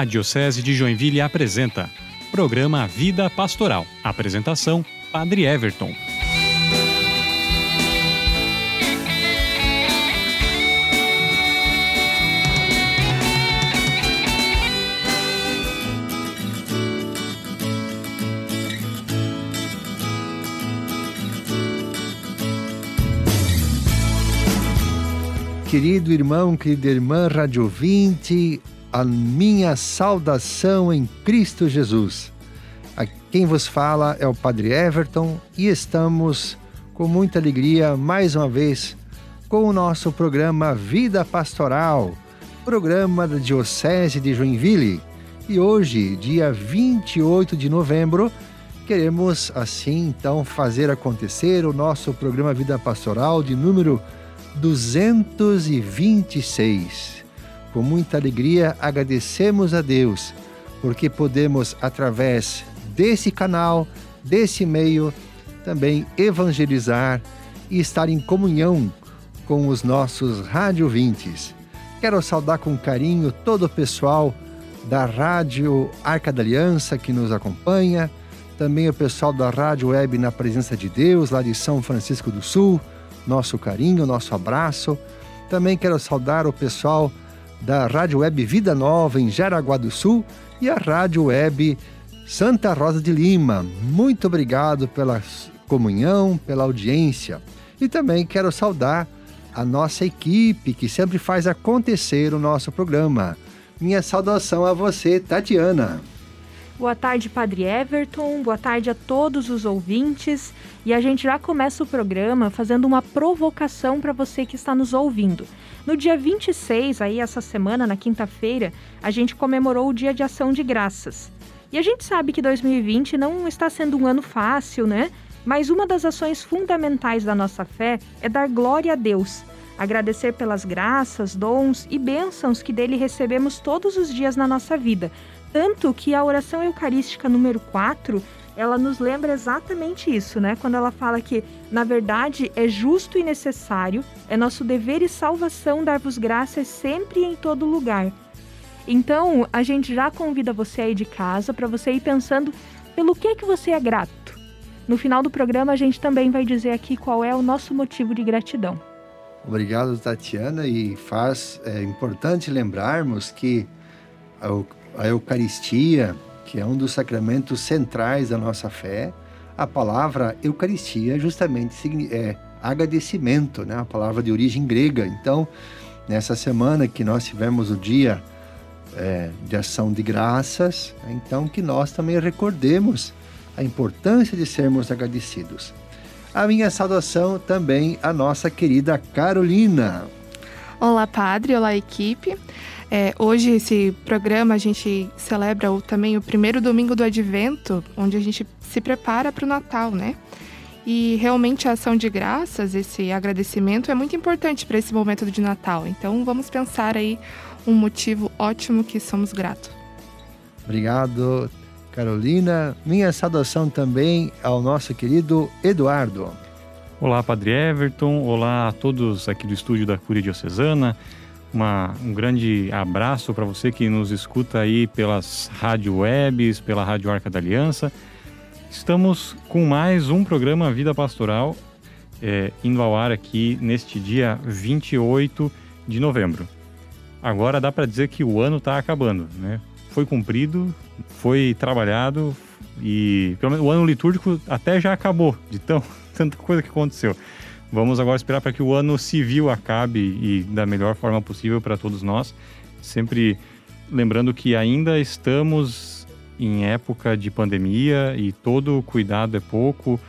A Diocese de Joinville apresenta Programa Vida Pastoral. Apresentação: Padre Everton. Querido irmão, querida irmã, rádio ouvinte, a minha saudação em Cristo Jesus. A quem vos fala é o Padre Everton e estamos com muita alegria mais uma vez com o nosso programa Vida Pastoral, programa da Diocese de Joinville. E hoje, dia 28 de novembro, queremos assim então fazer acontecer o nosso programa Vida Pastoral de número 226. Com muita alegria agradecemos a Deus, porque podemos, através desse canal, desse meio, também evangelizar e estar em comunhão com os nossos radiovintes. Quero saudar com carinho todo o pessoal da Rádio Arca da Aliança que nos acompanha, também o pessoal da Rádio Web na Presença de Deus, lá de São Francisco do Sul, nosso carinho, nosso abraço. Também quero saudar o pessoal da Rádio Web Vida Nova em Jaraguá do Sul e a Rádio Web Santa Rosa de Lima. Muito obrigado pela comunhão, pela audiência. E também quero saudar a nossa equipe que sempre faz acontecer o nosso programa. Minha saudação a você, Tatiana. Boa tarde, Padre Everton. Boa tarde a todos os ouvintes. E a gente já começa o programa fazendo uma provocação para você que está nos ouvindo. No dia 26, aí essa semana, na quinta-feira, a gente comemorou o Dia de Ação de Graças. E a gente sabe que 2020 não está sendo um ano fácil, né? Mas uma das ações fundamentais da nossa fé é dar glória a Deus, agradecer pelas graças, dons e bênçãos que dele recebemos todos os dias na nossa vida, tanto que a oração eucarística número 4, ela nos lembra exatamente isso, né? Quando ela fala que, na verdade, é justo e necessário, é nosso dever e salvação dar-vos graças sempre e em todo lugar. Então, a gente já convida você aí de casa para você ir pensando pelo que que você é grato. No final do programa, a gente também vai dizer aqui qual é o nosso motivo de gratidão. Obrigado, Tatiana. E faz é importante lembrarmos que a Eucaristia, que é um dos sacramentos centrais da nossa fé, a palavra Eucaristia justamente é agradecimento, né? a palavra de origem grega. Então, nessa semana que nós tivemos o dia é, de ação de graças, então que nós também recordemos a importância de sermos agradecidos. A minha saudação também à nossa querida Carolina. Olá, padre, olá, equipe. É, hoje, esse programa, a gente celebra o, também o primeiro domingo do advento, onde a gente se prepara para o Natal, né? E realmente a ação de graças, esse agradecimento é muito importante para esse momento de Natal. Então vamos pensar aí um motivo ótimo que somos gratos. Obrigado, Carolina. Minha saudação também ao nosso querido Eduardo. Olá, Padre Everton. Olá a todos aqui do estúdio da Cúria Diocesana. Uma, um grande abraço para você que nos escuta aí pelas rádio webs, pela Rádio Arca da Aliança. Estamos com mais um programa Vida Pastoral é, indo ao ar aqui neste dia 28 de novembro. Agora dá para dizer que o ano está acabando, né? Foi cumprido, foi trabalhado e pelo menos o ano litúrgico até já acabou de tão tanta coisa que aconteceu. Vamos agora esperar para que o ano civil acabe e da melhor forma possível para todos nós. Sempre lembrando que ainda estamos em época de pandemia e todo cuidado é pouco,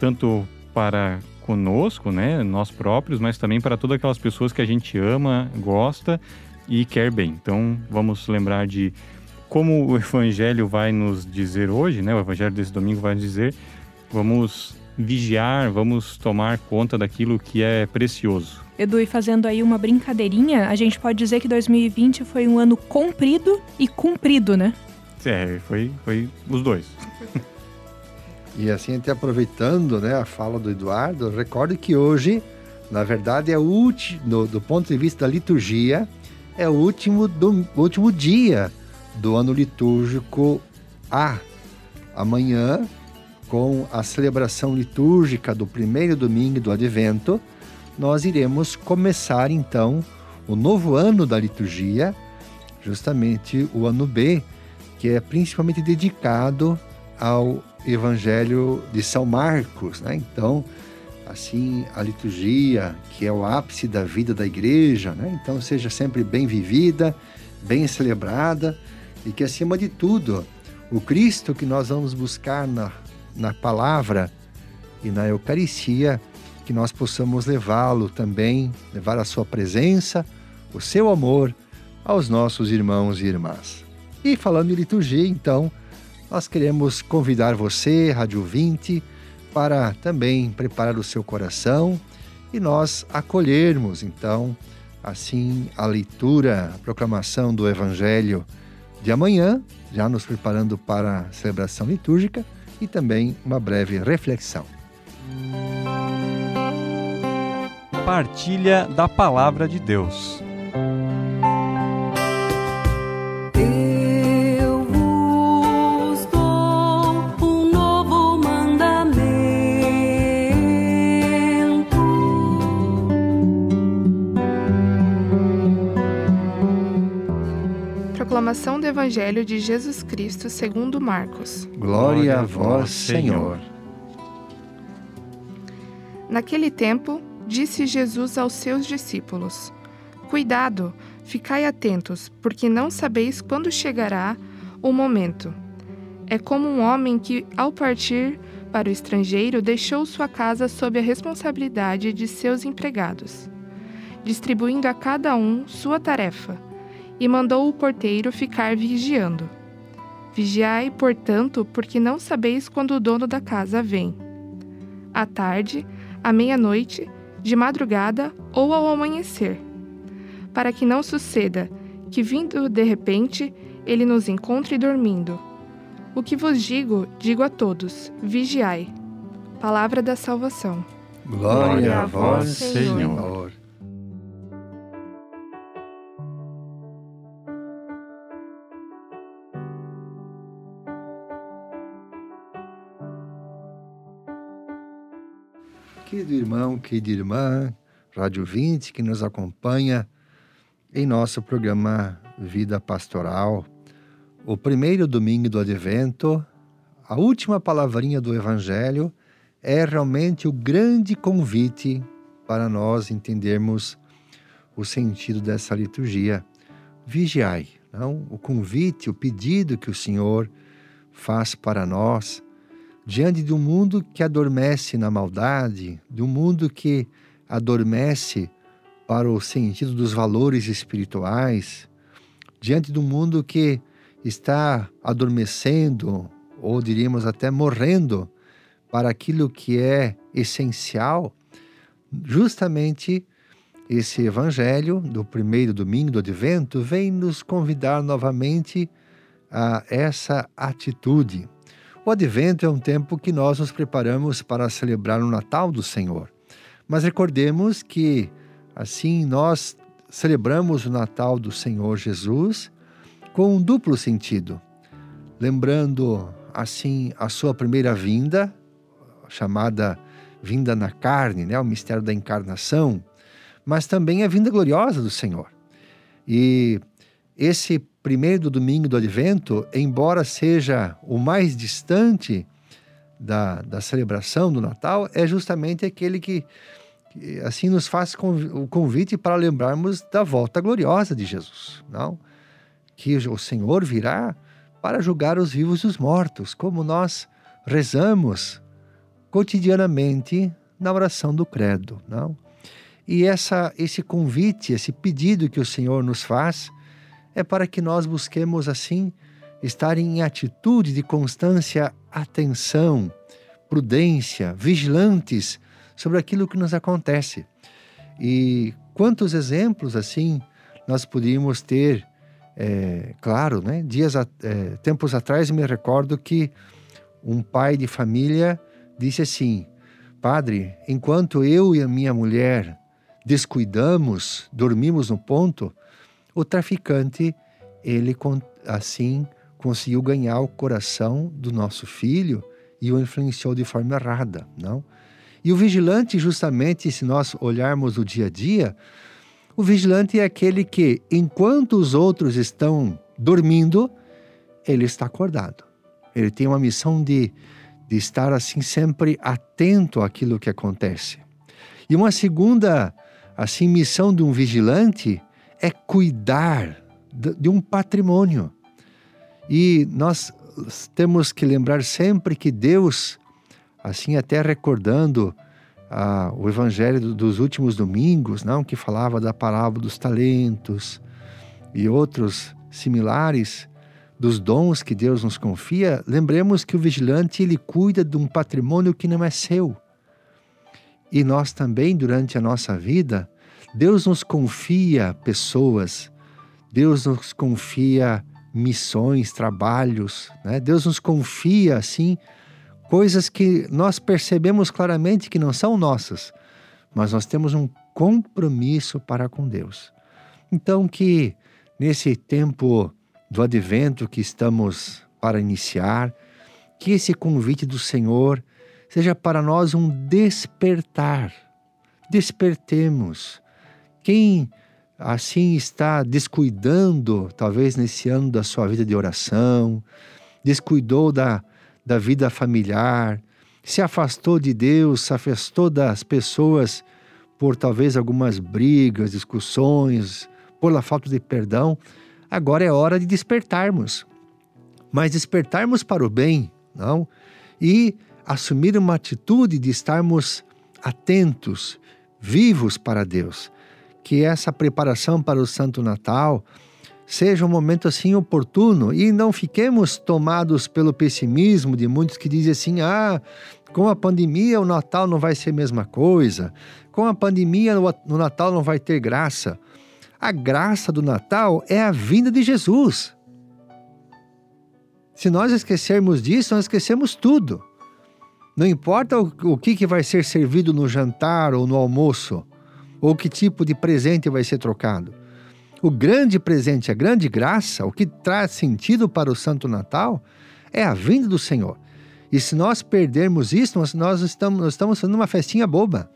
tanto para conosco, né, nós próprios, mas também para todas aquelas pessoas que a gente ama, gosta e quer bem. Então, vamos lembrar de como o evangelho vai nos dizer hoje, né? O evangelho desse domingo vai dizer, vamos vigiar, vamos tomar conta daquilo que é precioso. Edu, e fazendo aí uma brincadeirinha, a gente pode dizer que 2020 foi um ano comprido e cumprido, né? É, foi, foi os dois. e assim, até aproveitando né, a fala do Eduardo, recorde que hoje, na verdade, é o último, do ponto de vista da liturgia, é o último, do, último dia do ano litúrgico A. Amanhã, com a celebração litúrgica do primeiro domingo do Advento, nós iremos começar então o novo ano da liturgia, justamente o ano B, que é principalmente dedicado ao Evangelho de São Marcos, né? Então, assim, a liturgia, que é o ápice da vida da igreja, né? Então, seja sempre bem vivida, bem celebrada e que, acima de tudo, o Cristo que nós vamos buscar na, na palavra e na Eucaristia, que nós possamos levá-lo também, levar a sua presença, o seu amor aos nossos irmãos e irmãs. E falando em liturgia, então, nós queremos convidar você, Rádio 20, para também preparar o seu coração e nós acolhermos, então, assim, a leitura, a proclamação do Evangelho de amanhã, já nos preparando para a celebração litúrgica e também uma breve reflexão. Partilha da Palavra de Deus. Proclamação do Evangelho de Jesus Cristo segundo Marcos. Glória a vós, Senhor. Naquele tempo, disse Jesus aos seus discípulos: Cuidado, ficai atentos, porque não sabeis quando chegará o momento. É como um homem que, ao partir para o estrangeiro, deixou sua casa sob a responsabilidade de seus empregados, distribuindo a cada um sua tarefa e mandou o porteiro ficar vigiando. Vigiai, portanto, porque não sabeis quando o dono da casa vem. À tarde, à meia-noite, de madrugada ou ao amanhecer. Para que não suceda que, vindo de repente, ele nos encontre dormindo. O que vos digo, digo a todos: vigiai. Palavra da salvação. Glória a vós, Senhor. Querido irmão, querida irmã, Rádio 20, que nos acompanha em nosso programa Vida Pastoral, o primeiro domingo do Advento, a última palavrinha do Evangelho é realmente o grande convite para nós entendermos o sentido dessa liturgia. Vigiai, não? O convite, o pedido que o Senhor faz para nós diante de um mundo que adormece na maldade, de um mundo que adormece para o sentido dos valores espirituais, diante de um mundo que está adormecendo, ou diríamos até morrendo, para aquilo que é essencial, justamente esse evangelho do primeiro domingo do advento vem nos convidar novamente a essa atitude o advento é um tempo que nós nos preparamos para celebrar o Natal do Senhor. Mas recordemos que, assim, nós celebramos o Natal do Senhor Jesus com um duplo sentido. Lembrando, assim, a sua primeira vinda, chamada vinda na carne, né? o mistério da encarnação, mas também a vinda gloriosa do Senhor. E esse primeiro domingo do Advento, embora seja o mais distante da, da celebração do Natal, é justamente aquele que, que assim nos faz o convite para lembrarmos da volta gloriosa de Jesus, não? Que o Senhor virá para julgar os vivos e os mortos, como nós rezamos cotidianamente na oração do credo, não? E essa esse convite, esse pedido que o Senhor nos faz, é para que nós busquemos assim estar em atitude de constância, atenção, prudência, vigilantes sobre aquilo que nos acontece. E quantos exemplos assim nós podíamos ter, é, claro, né? Dias, é, tempos atrás me recordo que um pai de família disse assim: Padre, enquanto eu e a minha mulher descuidamos, dormimos no ponto, o traficante ele assim conseguiu ganhar o coração do nosso filho e o influenciou de forma errada, não? E o vigilante, justamente, se nós olharmos o dia a dia, o vigilante é aquele que, enquanto os outros estão dormindo, ele está acordado. Ele tem uma missão de, de estar assim sempre atento àquilo que acontece. E uma segunda assim missão de um vigilante é cuidar de um patrimônio. E nós temos que lembrar sempre que Deus, assim até recordando ah, o evangelho dos últimos domingos, não, que falava da parábola dos talentos e outros similares dos dons que Deus nos confia, lembremos que o vigilante ele cuida de um patrimônio que não é seu. E nós também durante a nossa vida, Deus nos confia pessoas, Deus nos confia missões, trabalhos, né? Deus nos confia assim coisas que nós percebemos claramente que não são nossas, mas nós temos um compromisso para com Deus. Então que nesse tempo do advento que estamos para iniciar, que esse convite do Senhor seja para nós um despertar. Despertemos. Quem assim está descuidando, talvez nesse ano da sua vida de oração, descuidou da, da vida familiar, se afastou de Deus, se afastou das pessoas por talvez algumas brigas, discussões, por falta de perdão, agora é hora de despertarmos. Mas despertarmos para o bem, não? E assumir uma atitude de estarmos atentos, vivos para Deus que essa preparação para o Santo Natal seja um momento assim oportuno e não fiquemos tomados pelo pessimismo de muitos que dizem assim: ah, com a pandemia o Natal não vai ser a mesma coisa, com a pandemia no Natal não vai ter graça. A graça do Natal é a vinda de Jesus. Se nós esquecermos disso, nós esquecemos tudo. Não importa o, que, que vai ser servido no jantar ou no almoço ou que tipo de presente vai ser trocado. O grande presente, a grande graça, o que traz sentido para o Santo Natal é a vinda do Senhor. E se nós perdermos isso, nós, estamos, nós estamos fazendo uma festinha boba.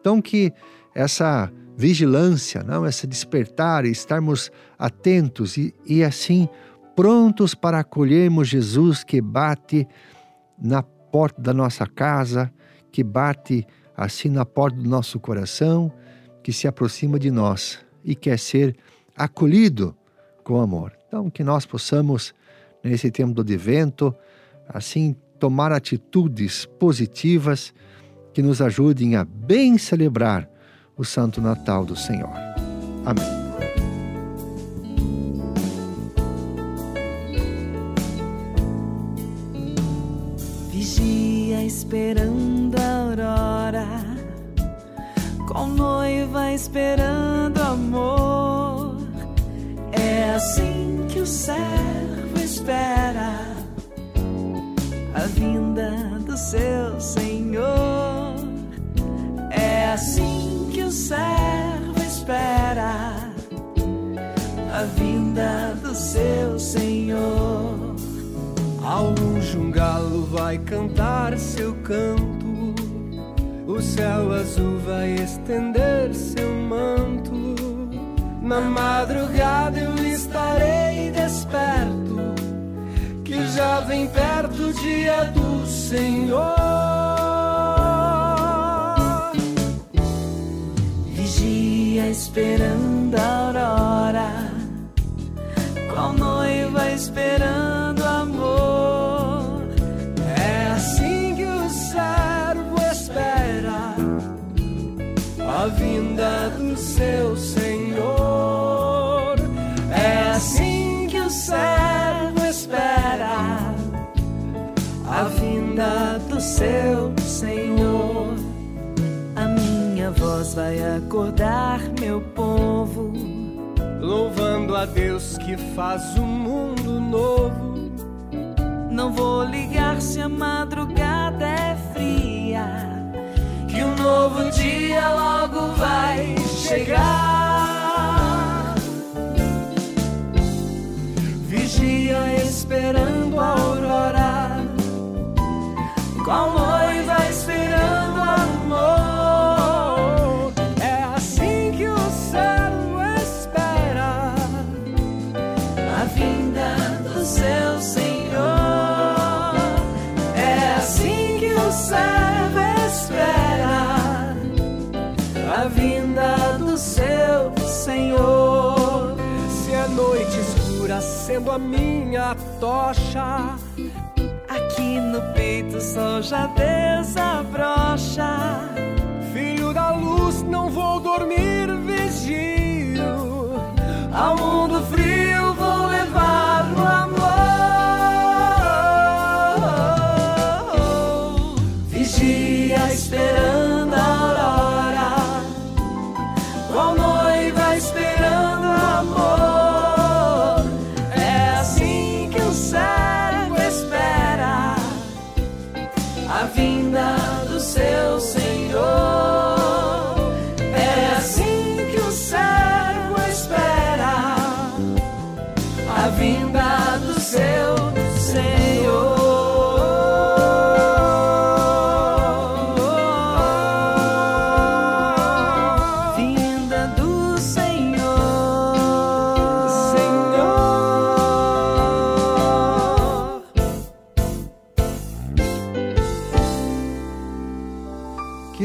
Então, que essa vigilância, não, essa despertar, estarmos atentos e, e assim prontos para acolhermos Jesus que bate na porta da nossa casa, que bate assim na porta do nosso coração que se aproxima de nós e quer ser acolhido com amor. Então, que nós possamos, nesse tempo do advento, assim, tomar atitudes positivas que nos ajudem a bem celebrar o Santo Natal do Senhor. Amém. Esperando a aurora com noiva esperando amor. É assim que o servo espera a vinda do seu Senhor. É assim que o servo espera a vinda do seu Senhor. Ao longe um galo vai cantar seu canto o céu azul vai estender seu manto. Na madrugada eu estarei desperto, que já vem perto o dia do Senhor. Vigia esperando a aurora, qual noiva esperando a vinda do seu Senhor. É assim que o servo espera a vinda do seu Senhor. A minha voz vai acordar meu povo, louvando a Deus que faz o mundo novo. Não vou ligar se a madrugada é fria novo dia logo vai chegar. Vigia esperando a aurora. Sendo a minha tocha, Aqui no peito o sol já desabrocha. filho da luz, não vou dormir vigio. Ao mundo frio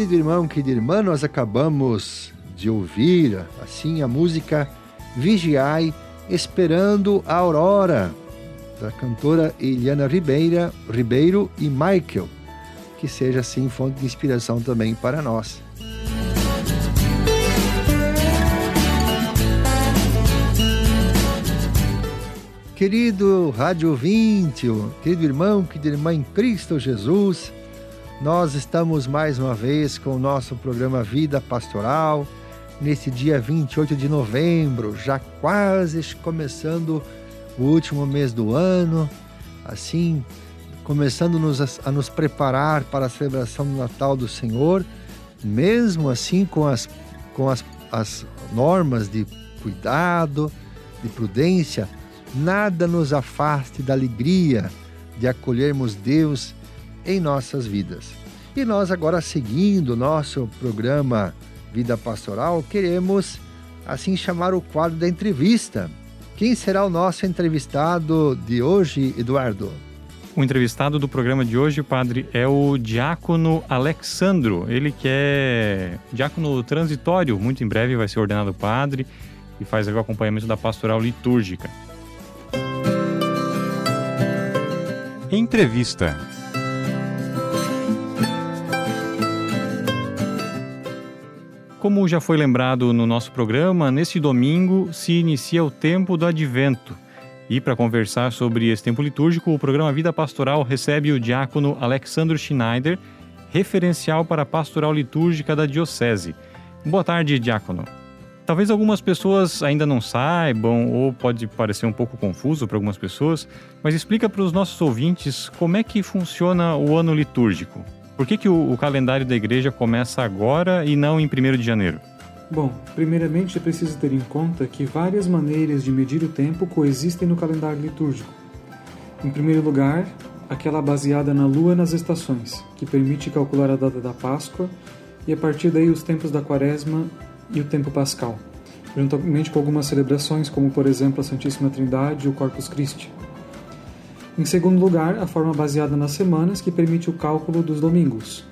Querido irmão, querida irmã, nós acabamos de ouvir assim a música Vigiai Esperando a Aurora, da cantora Eliana Ribeira, Ribeiro e Michael. Que seja assim fonte de inspiração também para nós. Querido rádio ouvinte, querido irmão, querida irmã em Cristo Jesus, nós estamos mais uma vez com o nosso programa Vida Pastoral, nesse dia 28 de novembro, já quase começando o último mês do ano, assim, começando a nos preparar para a celebração do Natal do Senhor, mesmo assim com as, com as, as normas de cuidado, de prudência, nada nos afaste da alegria de acolhermos Deus em nossas vidas. E nós agora seguindo o nosso programa Vida Pastoral, queremos assim chamar o quadro da entrevista. Quem será o nosso entrevistado de hoje, Eduardo? O entrevistado do programa de hoje, padre, é o diácono Alexandro. Ele que é diácono transitório, muito em breve vai ser ordenado padre e faz o acompanhamento da pastoral litúrgica. Entrevista. Como já foi lembrado no nosso programa, neste domingo se inicia o tempo do advento. E para conversar sobre esse tempo litúrgico, o programa Vida Pastoral recebe o diácono Alexandro Schneider, referencial para a pastoral litúrgica da Diocese. Boa tarde, diácono. Talvez algumas pessoas ainda não saibam, ou pode parecer um pouco confuso para algumas pessoas, mas explica para os nossos ouvintes como é que funciona o ano litúrgico. Por que, que o, o calendário da igreja começa agora e não em 1 de janeiro? Bom, primeiramente é preciso ter em conta que várias maneiras de medir o tempo coexistem no calendário litúrgico. Em primeiro lugar, aquela baseada na lua nas estações, que permite calcular a data da Páscoa e a partir daí os tempos da Quaresma e o tempo pascal, juntamente com algumas celebrações, como por exemplo a Santíssima Trindade e o Corpus Christi. Em segundo lugar, a forma baseada nas semanas, que permite o cálculo dos domingos.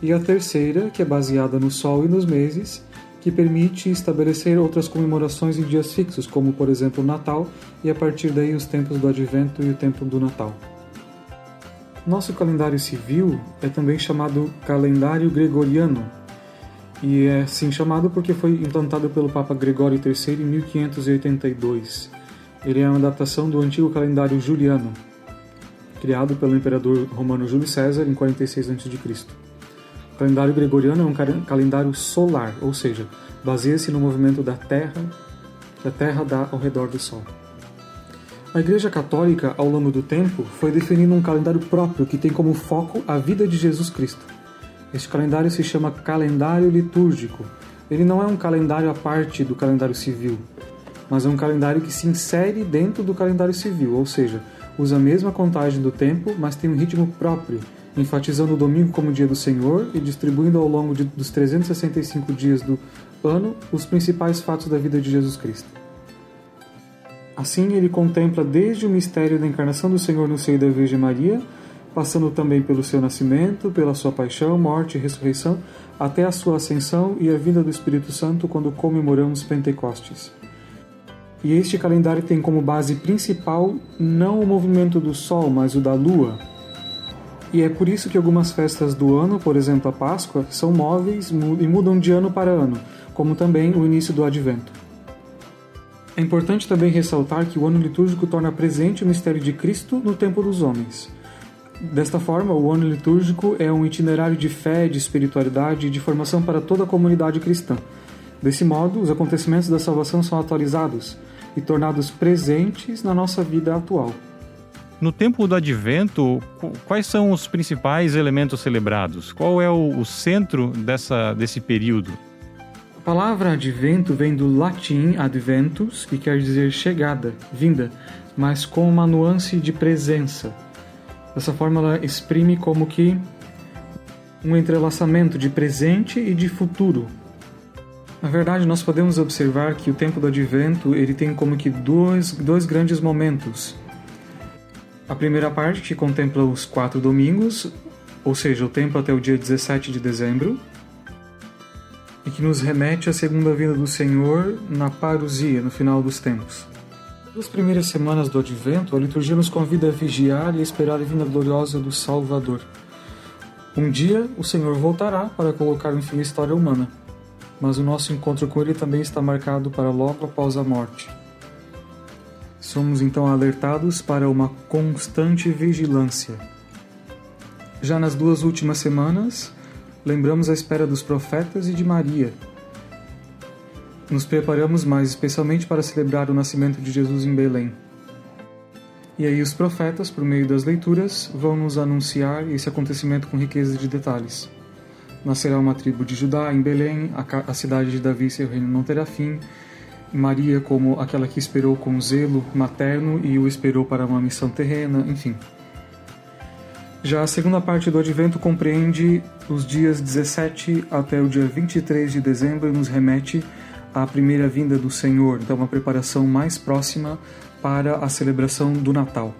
E a terceira, que é baseada no Sol e nos meses, que permite estabelecer outras comemorações em dias fixos, como por exemplo o Natal, e a partir daí os tempos do Advento e o tempo do Natal. Nosso calendário civil é também chamado calendário gregoriano, e é assim chamado porque foi implantado pelo Papa Gregório III em 1582. Ele é uma adaptação do antigo calendário juliano, criado pelo imperador romano Júlio César em 46 a.C. O calendário gregoriano é um calendário solar, ou seja, baseia-se no movimento da Terra, da Terra dá ao redor do Sol. A Igreja Católica, ao longo do tempo, foi definindo um calendário próprio que tem como foco a vida de Jesus Cristo. Este calendário se chama calendário litúrgico. Ele não é um calendário à parte do calendário civil, mas é um calendário que se insere dentro do calendário civil, ou seja, usa a mesma contagem do tempo, mas tem um ritmo próprio enfatizando o domingo como dia do Senhor e distribuindo ao longo de, dos 365 dias do ano os principais fatos da vida de Jesus Cristo. Assim, ele contempla desde o mistério da encarnação do Senhor no seio da Virgem Maria, passando também pelo seu nascimento, pela sua paixão, morte e ressurreição, até a sua ascensão e a vinda do Espírito Santo quando comemoramos Pentecostes. E este calendário tem como base principal não o movimento do Sol, mas o da Lua. E é por isso que algumas festas do ano, por exemplo a Páscoa, são móveis e mudam de ano para ano, como também o início do Advento. É importante também ressaltar que o ano litúrgico torna presente o mistério de Cristo no tempo dos homens. Desta forma, o ano litúrgico é um itinerário de fé, de espiritualidade e de formação para toda a comunidade cristã. Desse modo, os acontecimentos da salvação são atualizados e tornados presentes na nossa vida atual. No tempo do Advento, quais são os principais elementos celebrados? Qual é o, o centro dessa, desse período? A palavra advento vem do latim adventus, que quer dizer chegada, vinda, mas com uma nuance de presença. Dessa forma, ela exprime como que um entrelaçamento de presente e de futuro. Na verdade, nós podemos observar que o tempo do advento ele tem como que dois, dois grandes momentos. A primeira parte, que contempla os quatro domingos, ou seja, o tempo até o dia 17 de dezembro, e que nos remete à segunda vinda do Senhor na parousia, no final dos tempos. Nas primeiras semanas do Advento, a liturgia nos convida a vigiar e esperar a vinda gloriosa do Salvador. Um dia, o Senhor voltará para colocar um fim à história humana, mas o nosso encontro com Ele também está marcado para logo após a morte. Somos então alertados para uma constante vigilância. Já nas duas últimas semanas, lembramos a espera dos profetas e de Maria, nos preparamos mais especialmente para celebrar o nascimento de Jesus em Belém. E aí os profetas, por meio das leituras, vão nos anunciar esse acontecimento com riqueza de detalhes. Nascerá uma tribo de Judá em Belém, a, cidade de Davi seu reino não terá fim, Maria como aquela que esperou com zelo materno e o esperou para uma missão terrena, enfim. Já a segunda parte do Advento compreende os dias 17 até o dia 23 de dezembro e nos remete a primeira vinda do Senhor, então uma preparação mais próxima para a celebração do Natal.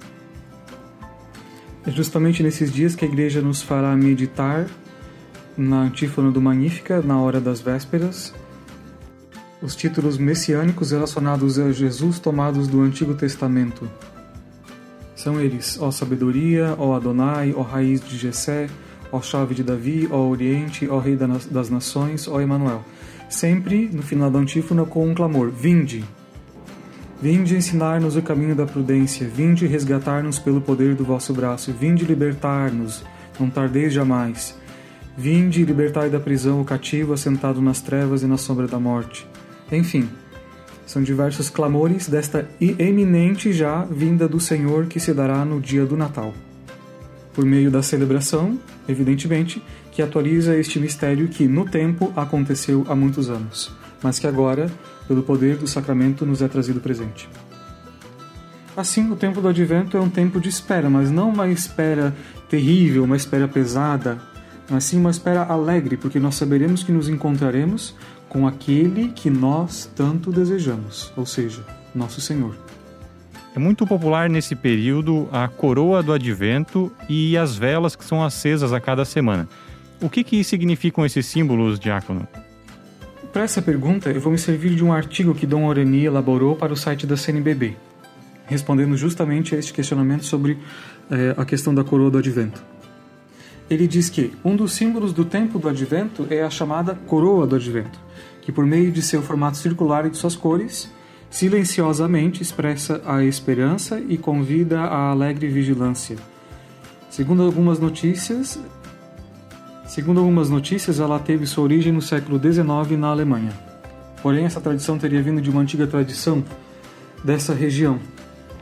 É justamente nesses dias que a igreja nos fará meditar na antífona do Magnífica, na hora das vésperas, os títulos messiânicos relacionados a Jesus tomados do Antigo Testamento. São eles: Ó Sabedoria, ó Adonai, ó Raiz de Jessé, ó Chave de Davi, ó Oriente, ó Rei das Nações, ó Emanuel sempre no final da antífona com um clamor: Vinde! Vinde ensinar-nos o caminho da prudência, vinde resgatar-nos pelo poder do vosso braço, vinde libertar-nos, não tardeis jamais. Vinde libertai da prisão o cativo assentado nas trevas e na sombra da morte. Enfim, são diversos clamores desta eminente já vinda do Senhor que se dará no dia do Natal. Por meio da celebração, evidentemente, que atualiza este mistério que, no tempo, aconteceu há muitos anos, mas que agora, pelo poder do sacramento, nos é trazido presente. Assim, o tempo do advento é um tempo de espera, mas não uma espera terrível, uma espera pesada, mas sim uma espera alegre, porque nós saberemos que nos encontraremos com aquele que nós tanto desejamos, ou seja, nosso Senhor. É muito popular nesse período a coroa do advento e as velas que são acesas a cada semana. O que, que significam esses símbolos, Diácono? Para essa pergunta, eu vou me servir de um artigo que Dom Aureni elaborou para o site da CNBB, respondendo justamente a este questionamento sobre eh, a questão da coroa do advento. Ele diz que um dos símbolos do tempo do advento é a chamada coroa do advento, que por meio de seu formato circular e de suas cores, silenciosamente expressa a esperança e convida à alegre vigilância. Segundo algumas notícias, Segundo algumas notícias, ela teve sua origem no século XIX na Alemanha. Porém, essa tradição teria vindo de uma antiga tradição dessa região,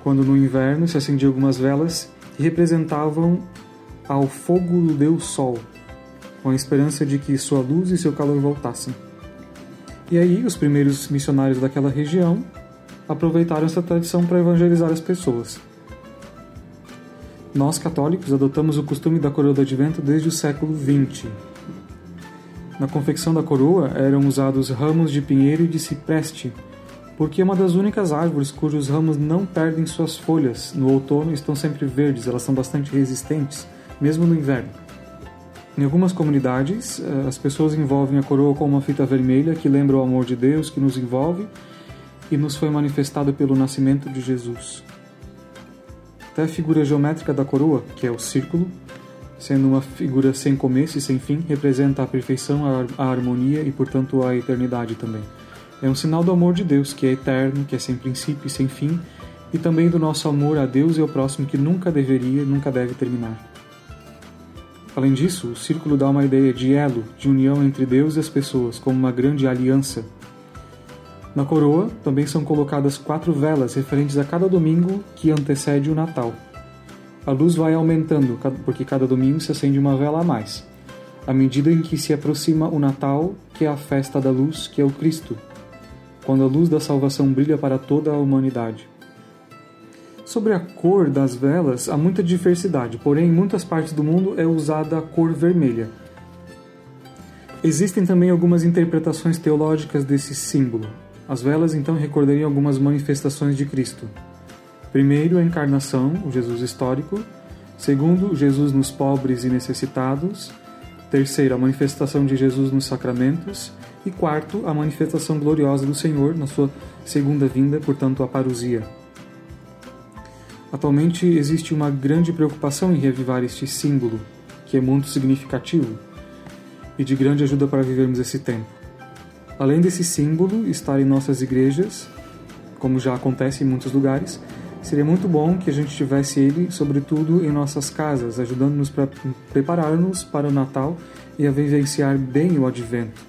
quando no inverno se acendiam algumas velas que representavam ao fogo do deus Sol, com a esperança de que sua luz e seu calor voltassem. E aí, os primeiros missionários daquela região aproveitaram essa tradição para evangelizar as pessoas. Nós, católicos, adotamos o costume da coroa do advento desde o século XX. Na confecção da coroa eram usados ramos de pinheiro e de cipreste, porque é uma das únicas árvores cujos ramos não perdem suas folhas no outono e estão sempre verdes, elas são bastante resistentes, mesmo no inverno. Em algumas comunidades, eh, as pessoas envolvem a coroa com uma fita vermelha que lembra o amor de Deus que nos envolve e nos foi manifestado pelo nascimento de Jesus. Até a figura geométrica da coroa, que é o círculo, sendo uma figura sem começo e sem fim, representa a perfeição, a harmonia e, portanto, a eternidade também. É um sinal do amor de Deus, que é eterno, que é sem princípio e sem fim, e também do nosso amor a Deus e ao próximo, que nunca deveria, nunca deve terminar. Além disso, o círculo dá uma ideia de elo, de união entre Deus e as pessoas, como uma grande aliança na coroa também são colocadas quatro velas referentes a cada domingo que antecede o Natal. A luz vai aumentando, porque cada domingo se acende uma vela a mais, à medida em que se aproxima o Natal, que é a festa da luz, que é o Cristo, quando a luz da salvação brilha para toda a humanidade. Sobre a cor das velas, há muita diversidade, porém, em muitas partes do mundo é usada a cor vermelha. Existem também algumas interpretações teológicas desse símbolo. As velas então recordariam algumas manifestações de Cristo. Primeiro, a encarnação, o Jesus histórico. Segundo, Jesus nos pobres e necessitados. Terceiro, a manifestação de Jesus nos sacramentos. E quarto, a manifestação gloriosa do Senhor na sua segunda vinda, portanto, a parousia. Atualmente existe uma grande preocupação em revivar este símbolo, que é muito significativo e de grande ajuda para vivermos esse tempo. Além desse símbolo estar em nossas igrejas, como já acontece em muitos lugares, seria muito bom que a gente tivesse ele, sobretudo em nossas casas, ajudando-nos para preparar-nos para o Natal e a vivenciar bem o Advento.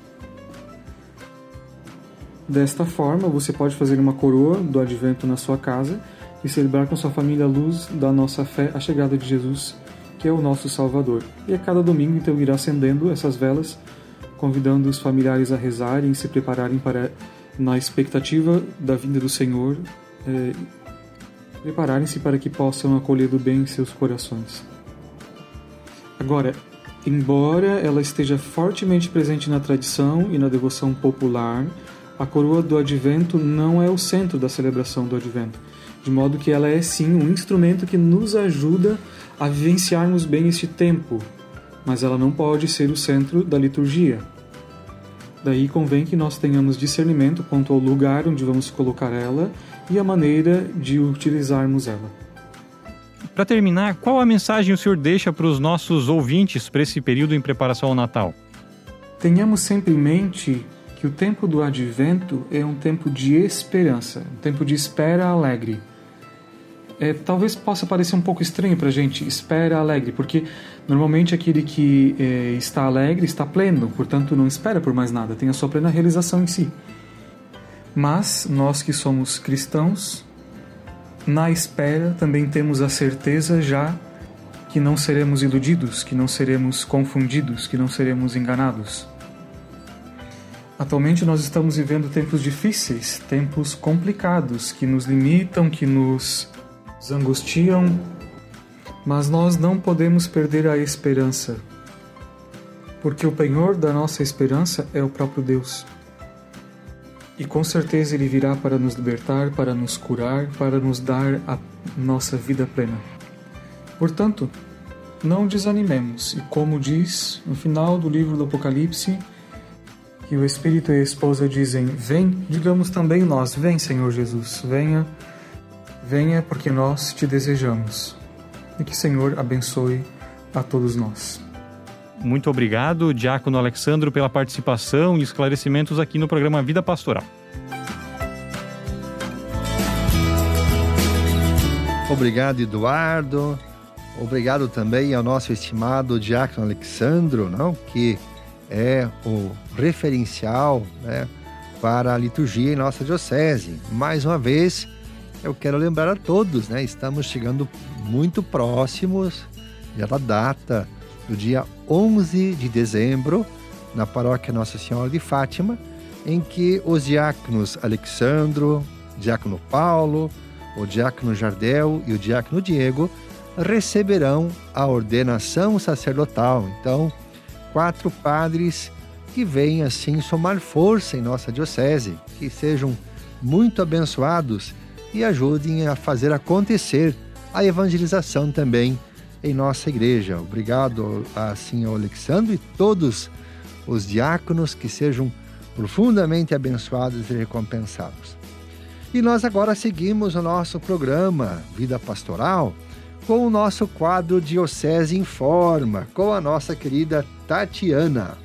Desta forma, você pode fazer uma coroa do Advento na sua casa e celebrar com sua família a luz da nossa fé a chegada de Jesus, que é o nosso Salvador. E a cada domingo, então, irá acendendo essas velas convidando os familiares a rezarem e se prepararem para, na expectativa da vinda do Senhor, é, prepararem-se para que possam acolher do bem seus corações. Agora, embora ela esteja fortemente presente na tradição e na devoção popular, a coroa do advento não é o centro da celebração do advento, de modo que ela é sim um instrumento que nos ajuda a vivenciarmos bem este tempo, mas ela não pode ser o centro da liturgia. Daí convém que nós tenhamos discernimento quanto ao lugar onde vamos colocar ela e a maneira de utilizarmos ela. Para terminar, qual a mensagem o senhor deixa para os nossos ouvintes para esse período em preparação ao Natal? Tenhamos sempre em mente que o tempo do advento é um tempo de esperança, um tempo de espera alegre é, talvez possa parecer um pouco estranho para a gente, espera alegre, porque normalmente aquele que é, está alegre está pleno, portanto não espera por mais nada, tem a sua plena realização em si. Mas nós que somos cristãos, na espera também temos a certeza já que não seremos iludidos, que não seremos confundidos, que não seremos enganados. Atualmente nós estamos vivendo tempos difíceis, tempos complicados, que nos limitam, que nos nos angustiam, mas nós não podemos perder a esperança, porque o penhor da nossa esperança é o próprio Deus. E com certeza Ele virá para nos libertar, para nos curar, para nos dar a nossa vida plena. Portanto, não desanimemos, e como diz no final do livro do Apocalipse, que o Espírito e a esposa dizem: Vem, digamos também nós: Vem, Senhor Jesus, venha Venha porque nós te desejamos. E que o Senhor abençoe a todos nós. Muito obrigado, Diácono Alexandro, pela participação e esclarecimentos aqui no programa Vida Pastoral. Obrigado, Eduardo. Obrigado também ao nosso estimado Diácono Alexandro, não? que é o referencial né, para a liturgia em nossa diocese. Mais uma vez, eu quero lembrar a todos, né? Estamos chegando muito próximos da data do dia 11 de dezembro, na paróquia Nossa Senhora de Fátima, em que os diáconos Alexandro, diácono Paulo, o diácono Jardel e o diácono Diego receberão a ordenação sacerdotal. Então, quatro padres que venham assim somar força em nossa diocese, que sejam muito abençoados e ajudem a fazer acontecer a evangelização também em nossa igreja. Obrigado assim ao Alexandre e todos os diáconos que sejam profundamente abençoados e recompensados. E nós agora seguimos o nosso programa Vida Pastoral com o nosso quadro Diocese em Forma, com a nossa querida Tatiana.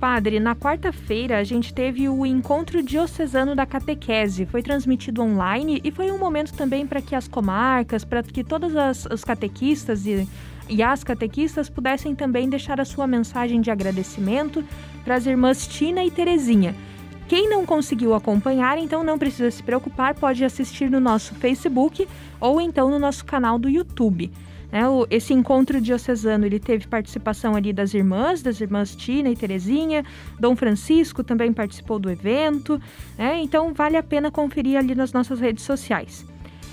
Padre, na quarta-feira a gente teve o encontro diocesano da catequese. Foi transmitido online e foi um momento também para que as comarcas, para que todas as, os catequistas e, e as catequistas pudessem também deixar a sua mensagem de agradecimento para as irmãs Tina e Terezinha. Quem não conseguiu acompanhar, então não precisa se preocupar, pode assistir no nosso Facebook ou então no nosso canal do YouTube. Né? O, esse encontro diocesano ele teve participação ali das irmãs, das irmãs Tina e Terezinha, Dom Francisco também participou do evento, né? então vale a pena conferir ali nas nossas redes sociais.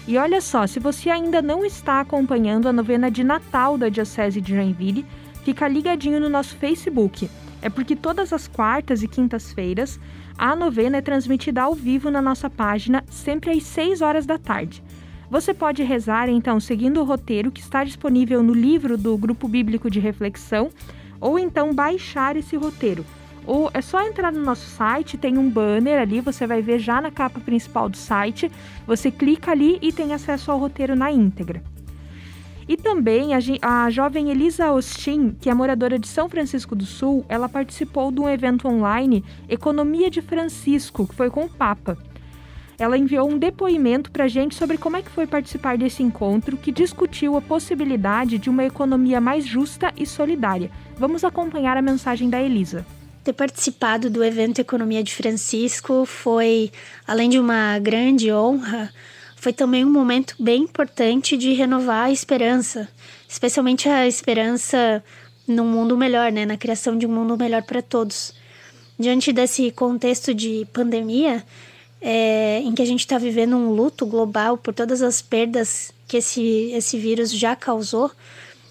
E olha só, se você ainda não está acompanhando a novena de Natal da Diocese de Joinville, fica ligadinho no nosso Facebook. É porque todas as quartas e quintas-feiras a novena é transmitida ao vivo na nossa página, sempre às 6 horas da tarde. Você pode rezar então seguindo o roteiro que está disponível no livro do Grupo Bíblico de Reflexão, ou então baixar esse roteiro. Ou é só entrar no nosso site, tem um banner ali, você vai ver já na capa principal do site. Você clica ali e tem acesso ao roteiro na íntegra. E também a, a jovem Elisa Austin, que é moradora de São Francisco do Sul, ela participou de um evento online Economia de Francisco, que foi com o Papa ela enviou um depoimento para a gente sobre como é que foi participar desse encontro que discutiu a possibilidade de uma economia mais justa e solidária. Vamos acompanhar a mensagem da Elisa. Ter participado do evento Economia de Francisco foi, além de uma grande honra, foi também um momento bem importante de renovar a esperança, especialmente a esperança num mundo melhor, né, na criação de um mundo melhor para todos. Diante desse contexto de pandemia, é, em que a gente está vivendo um luto global por todas as perdas que esse, esse vírus já causou,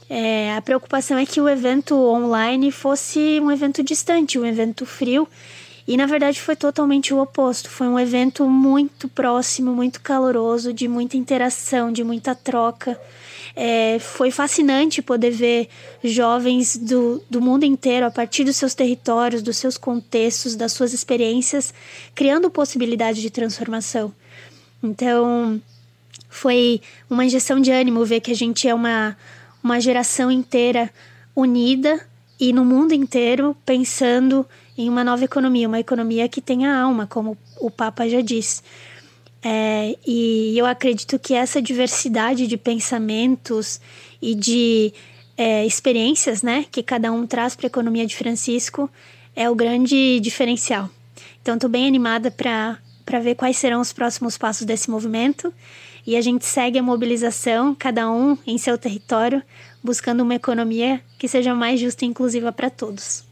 é, a preocupação é que o evento online fosse um evento distante, um evento frio. E na verdade foi totalmente o oposto. Foi um evento muito próximo, muito caloroso, de muita interação, de muita troca. É, foi fascinante poder ver jovens do, do mundo inteiro, a partir dos seus territórios, dos seus contextos, das suas experiências, criando possibilidade de transformação. Então, foi uma injeção de ânimo ver que a gente é uma, uma geração inteira unida e no mundo inteiro pensando em uma nova economia, uma economia que tenha alma, como o Papa já disse. É, e eu acredito que essa diversidade de pensamentos e de é, experiências né, que cada um traz para a economia de Francisco é o grande diferencial. Então, estou bem animada para ver quais serão os próximos passos desse movimento. E a gente segue a mobilização, cada um em seu território, buscando uma economia que seja mais justa e inclusiva para todos.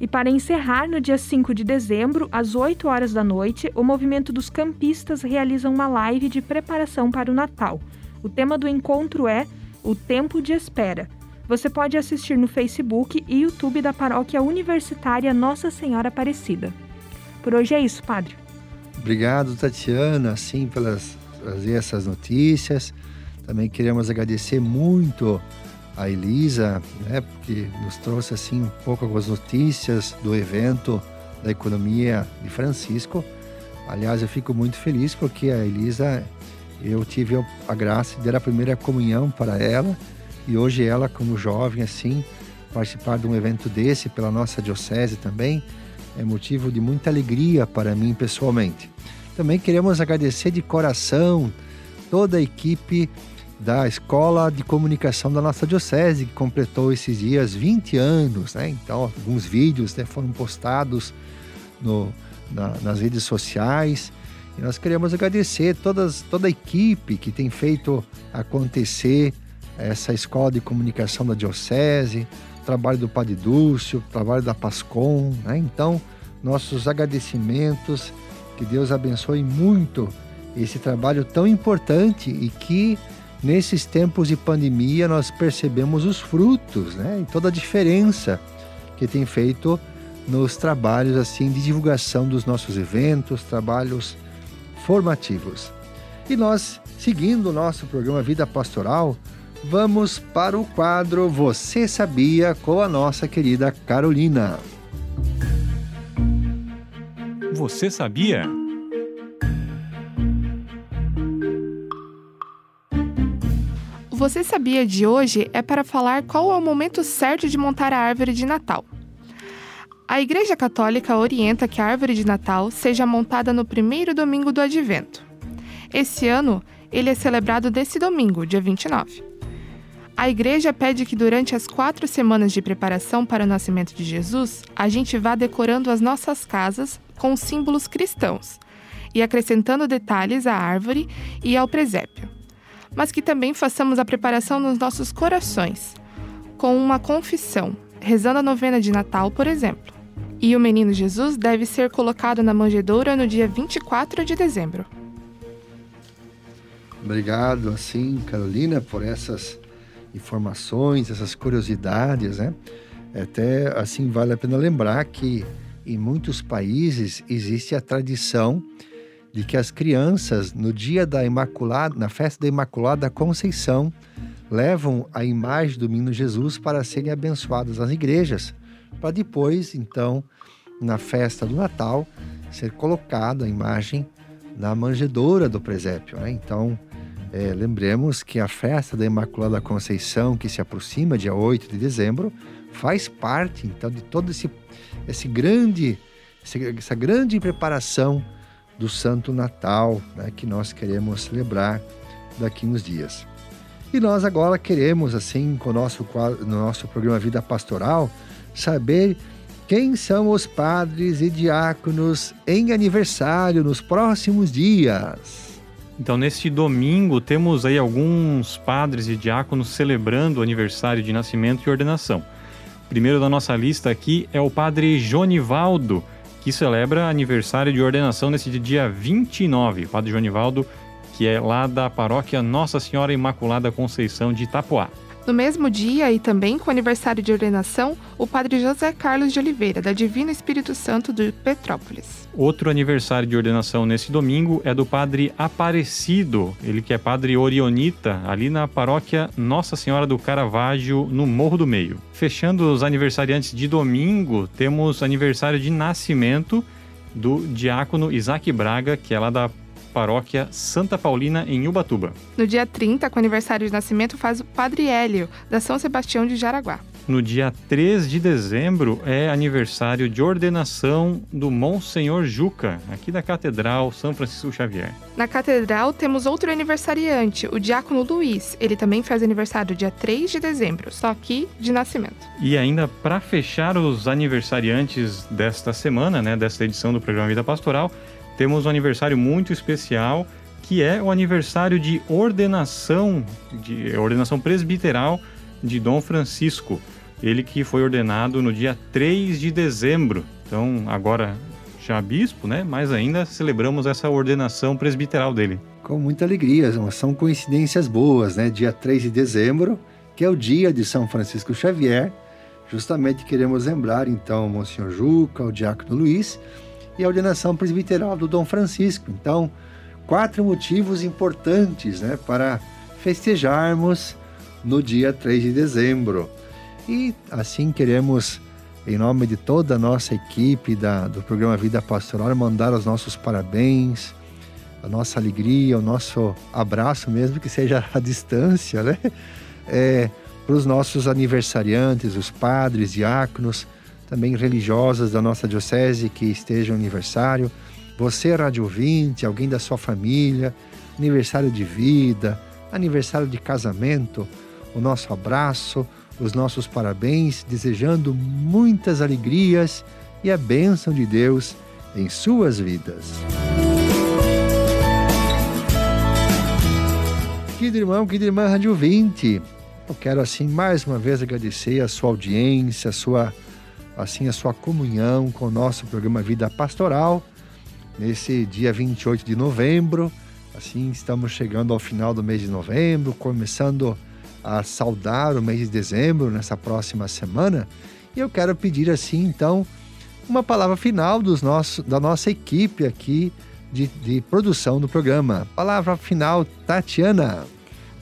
E para encerrar, no dia 5 de dezembro, às 8 horas da noite, o movimento dos campistas realiza uma live de preparação para o Natal. O tema do encontro é O Tempo de Espera. Você pode assistir no Facebook e YouTube da Paróquia Universitária Nossa Senhora Aparecida. Por hoje é isso, Padre. Obrigado, Tatiana, assim, pelas trazer essas notícias. Também queremos agradecer muito a Elisa, né, porque nos trouxe assim um pouco algumas notícias do evento da economia de Francisco. Aliás, eu fico muito feliz porque a Elisa, eu tive a graça de dar a primeira comunhão para ela e hoje ela, como jovem assim, participar de um evento desse pela nossa diocese também é motivo de muita alegria para mim pessoalmente. Também queremos agradecer de coração toda a equipe da Escola de Comunicação da nossa Diocese, que completou esses dias 20 anos. Né? Então, alguns vídeos né, foram postados no, na, nas redes sociais. E nós queremos agradecer todas, toda a equipe que tem feito acontecer essa Escola de Comunicação da Diocese, trabalho do Padre Dúcio, trabalho da Pascom. Né? Então, nossos agradecimentos, que Deus abençoe muito esse trabalho tão importante e que nesses tempos de pandemia nós percebemos os frutos, né? E toda a diferença que tem feito nos trabalhos assim de divulgação dos nossos eventos, trabalhos formativos. E nós, seguindo o nosso programa Vida Pastoral, vamos para o quadro Você Sabia com a nossa querida Carolina. Você sabia? Você Sabia de hoje é para falar qual é o momento certo de montar a árvore de Natal. A Igreja Católica orienta que a árvore de Natal seja montada no primeiro domingo do Advento. Esse ano, ele é celebrado desse domingo, dia 29. A igreja pede que durante as quatro semanas de preparação para o nascimento de Jesus, a gente vá decorando as nossas casas com símbolos cristãos e acrescentando detalhes à árvore e ao presépio mas que também façamos a preparação nos nossos corações, com uma confissão, rezando a novena de Natal, por exemplo. E o menino Jesus deve ser colocado na manjedoura no dia 24 de dezembro. Obrigado, assim, Carolina, por essas informações, essas curiosidades, né? Até assim vale a pena lembrar que em muitos países existe a tradição de que as crianças, no dia da Imaculada, na festa da Imaculada Conceição, levam a imagem do menino Jesus para serem abençoadas nas igrejas, para depois, então, na festa do Natal, ser colocada a imagem na manjedoura do presépio. Né? Então, é, lembremos que a festa da Imaculada Conceição, que se aproxima dia 8 de dezembro, faz parte, então, de todo esse, esse grande, essa grande preparação do Santo Natal, né, que nós queremos celebrar daqui uns dias. E nós agora queremos, assim, com o nosso, no nosso programa Vida Pastoral, saber quem são os padres e diáconos em aniversário nos próximos dias. Então, neste domingo, temos aí alguns padres e diáconos celebrando o aniversário de nascimento e ordenação. O primeiro da nossa lista aqui é o padre Jonivaldo, que celebra aniversário de ordenação nesse dia 29. Padre Jonivaldo, que é lá da paróquia Nossa Senhora Imaculada Conceição de Itapoá. No mesmo dia e também com aniversário de ordenação, o padre José Carlos de Oliveira, da Divino Espírito Santo de Petrópolis. Outro aniversário de ordenação nesse domingo é do padre Aparecido, ele que é padre orionita, ali na paróquia Nossa Senhora do Caravaggio, no Morro do Meio. Fechando os aniversariantes de domingo, temos aniversário de nascimento do diácono Isaac Braga, que é lá da paróquia Santa Paulina, em Ubatuba. No dia 30, com aniversário de nascimento, faz o Padre Hélio, da São Sebastião de Jaraguá. No dia 3 de dezembro é aniversário de ordenação do Monsenhor Juca, aqui da Catedral São Francisco Xavier. Na Catedral temos outro aniversariante, o Diácono Luiz. Ele também faz aniversário dia 3 de dezembro, só aqui de nascimento. E ainda para fechar os aniversariantes desta semana, né, desta edição do programa Vida Pastoral, temos um aniversário muito especial, que é o aniversário de ordenação, de ordenação presbiteral de Dom Francisco. Ele que foi ordenado no dia 3 de dezembro. Então, agora já bispo, né? Mas ainda celebramos essa ordenação presbiteral dele. Com muita alegria, são coincidências boas, né? Dia 3 de dezembro, que é o dia de São Francisco Xavier. Justamente queremos lembrar então Monsenhor Juca, o Diácono Luiz, e a ordenação presbiteral do Dom Francisco. Então, quatro motivos importantes né, para festejarmos no dia 3 de dezembro. E assim queremos, em nome de toda a nossa equipe da, do programa Vida Pastoral, mandar os nossos parabéns, a nossa alegria, o nosso abraço, mesmo que seja à distância, né? É, para os nossos aniversariantes, os padres, diáconos, também religiosas da nossa diocese que estejam aniversário. Você, rádio ouvinte, alguém da sua família, aniversário de vida, aniversário de casamento, o nosso abraço, os nossos parabéns, desejando muitas alegrias e a bênção de Deus em suas vidas. Querido irmão, querida irmã Rádio ouvinte, eu quero assim mais uma vez agradecer a sua audiência, a sua assim a sua comunhão com o nosso programa Vida Pastoral nesse dia 28 de novembro. Assim, estamos chegando ao final do mês de novembro, começando a saudar o mês de dezembro nessa próxima semana. E eu quero pedir assim, então, uma palavra final dos nossos, da nossa equipe aqui de, de produção do programa. Palavra final, Tatiana.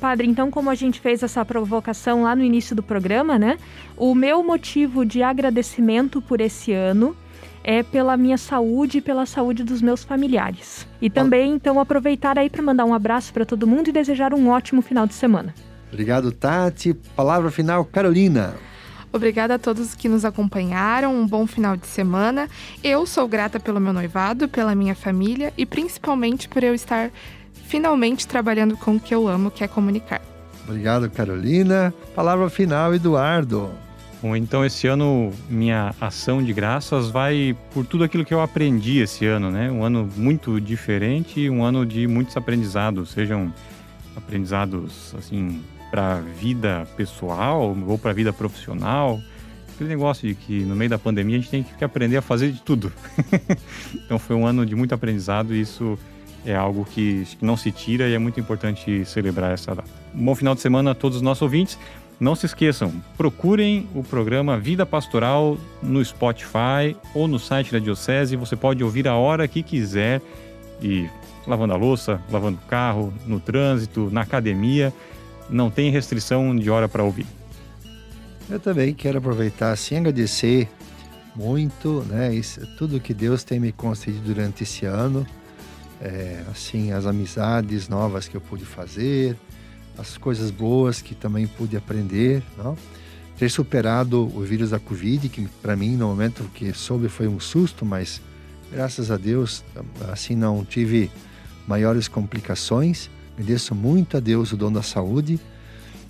Padre, então, como a gente fez essa provocação lá no início do programa, né? O meu motivo de agradecimento por esse ano é pela minha saúde e pela saúde dos meus familiares. E também, então, aproveitar aí para mandar um abraço para todo mundo e desejar um ótimo final de semana. Obrigado, Tati. Palavra final, Carolina. Obrigada a todos que nos acompanharam. Um bom final de semana. Eu sou grata pelo meu noivado, pela minha família e principalmente por eu estar finalmente trabalhando com o que eu amo, que é comunicar. Obrigado, Carolina. Palavra final, Eduardo. Bom, então esse ano minha ação de graças vai por tudo aquilo que eu aprendi esse ano, né? Um ano muito diferente, um ano de muitos aprendizados, sejam aprendizados assim para a vida pessoal ou para a vida profissional. Aquele negócio de que no meio da pandemia a gente tem que aprender a fazer de tudo. então foi um ano de muito aprendizado e isso é algo que, que não se tira e é muito importante celebrar essa data. Um bom final de semana a todos os nossos ouvintes. Não se esqueçam, procurem o programa Vida Pastoral no Spotify ou no site da Diocese. Você pode ouvir a hora que quiser e lavando a louça, lavando o carro, no trânsito, na academia. Não tem restrição de hora para ouvir. Eu também quero aproveitar assim agradecer muito, né, isso, tudo que Deus tem me concedido durante esse ano, é, assim as amizades novas que eu pude fazer, as coisas boas que também pude aprender, não? ter superado o vírus da Covid, que para mim no momento que soube foi um susto, mas graças a Deus assim não tive maiores complicações. Agradeço muito a Deus o dom da saúde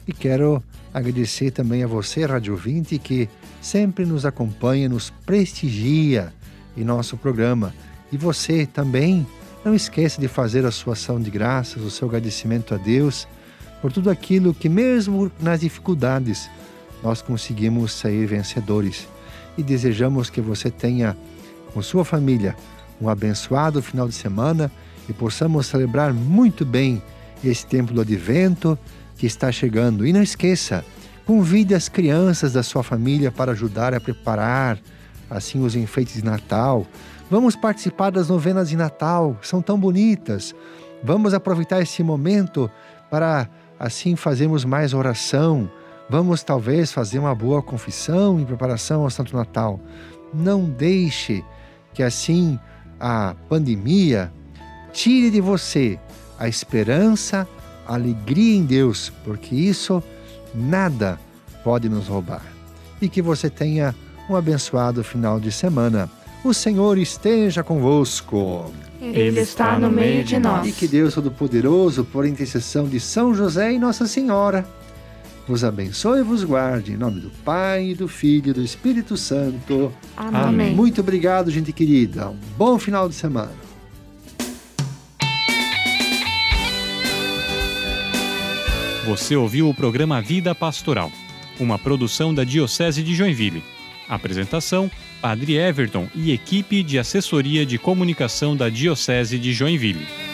e quero agradecer também a você, Rádio 20, que sempre nos acompanha, nos prestigia em nosso programa. E você também, não esqueça de fazer a sua ação de graças, o seu agradecimento a Deus por tudo aquilo que, mesmo nas dificuldades, nós conseguimos sair vencedores. E desejamos que você tenha com sua família um abençoado final de semana e possamos celebrar muito bem esse tempo do advento que está chegando. E não esqueça, convide as crianças da sua família para ajudar a preparar assim os enfeites de Natal. Vamos participar das novenas de Natal, são tão bonitas. Vamos aproveitar esse momento para assim fazermos mais oração. Vamos talvez fazer uma boa confissão em preparação ao Santo Natal. Não deixe que assim a pandemia tire de você a esperança, a alegria em Deus, porque isso nada pode nos roubar. E que você tenha um abençoado final de semana. O Senhor esteja convosco. Ele está no meio de nós. E que Deus Todo-Poderoso, por intercessão de São José e Nossa Senhora, vos abençoe e vos guarde. Em nome do Pai, do Filho e do Espírito Santo. Amém. Muito obrigado, gente querida. Um bom final de semana. Você ouviu o programa Vida Pastoral, uma produção da Diocese de Joinville. Apresentação: Padre Everton e equipe de assessoria de comunicação da Diocese de Joinville.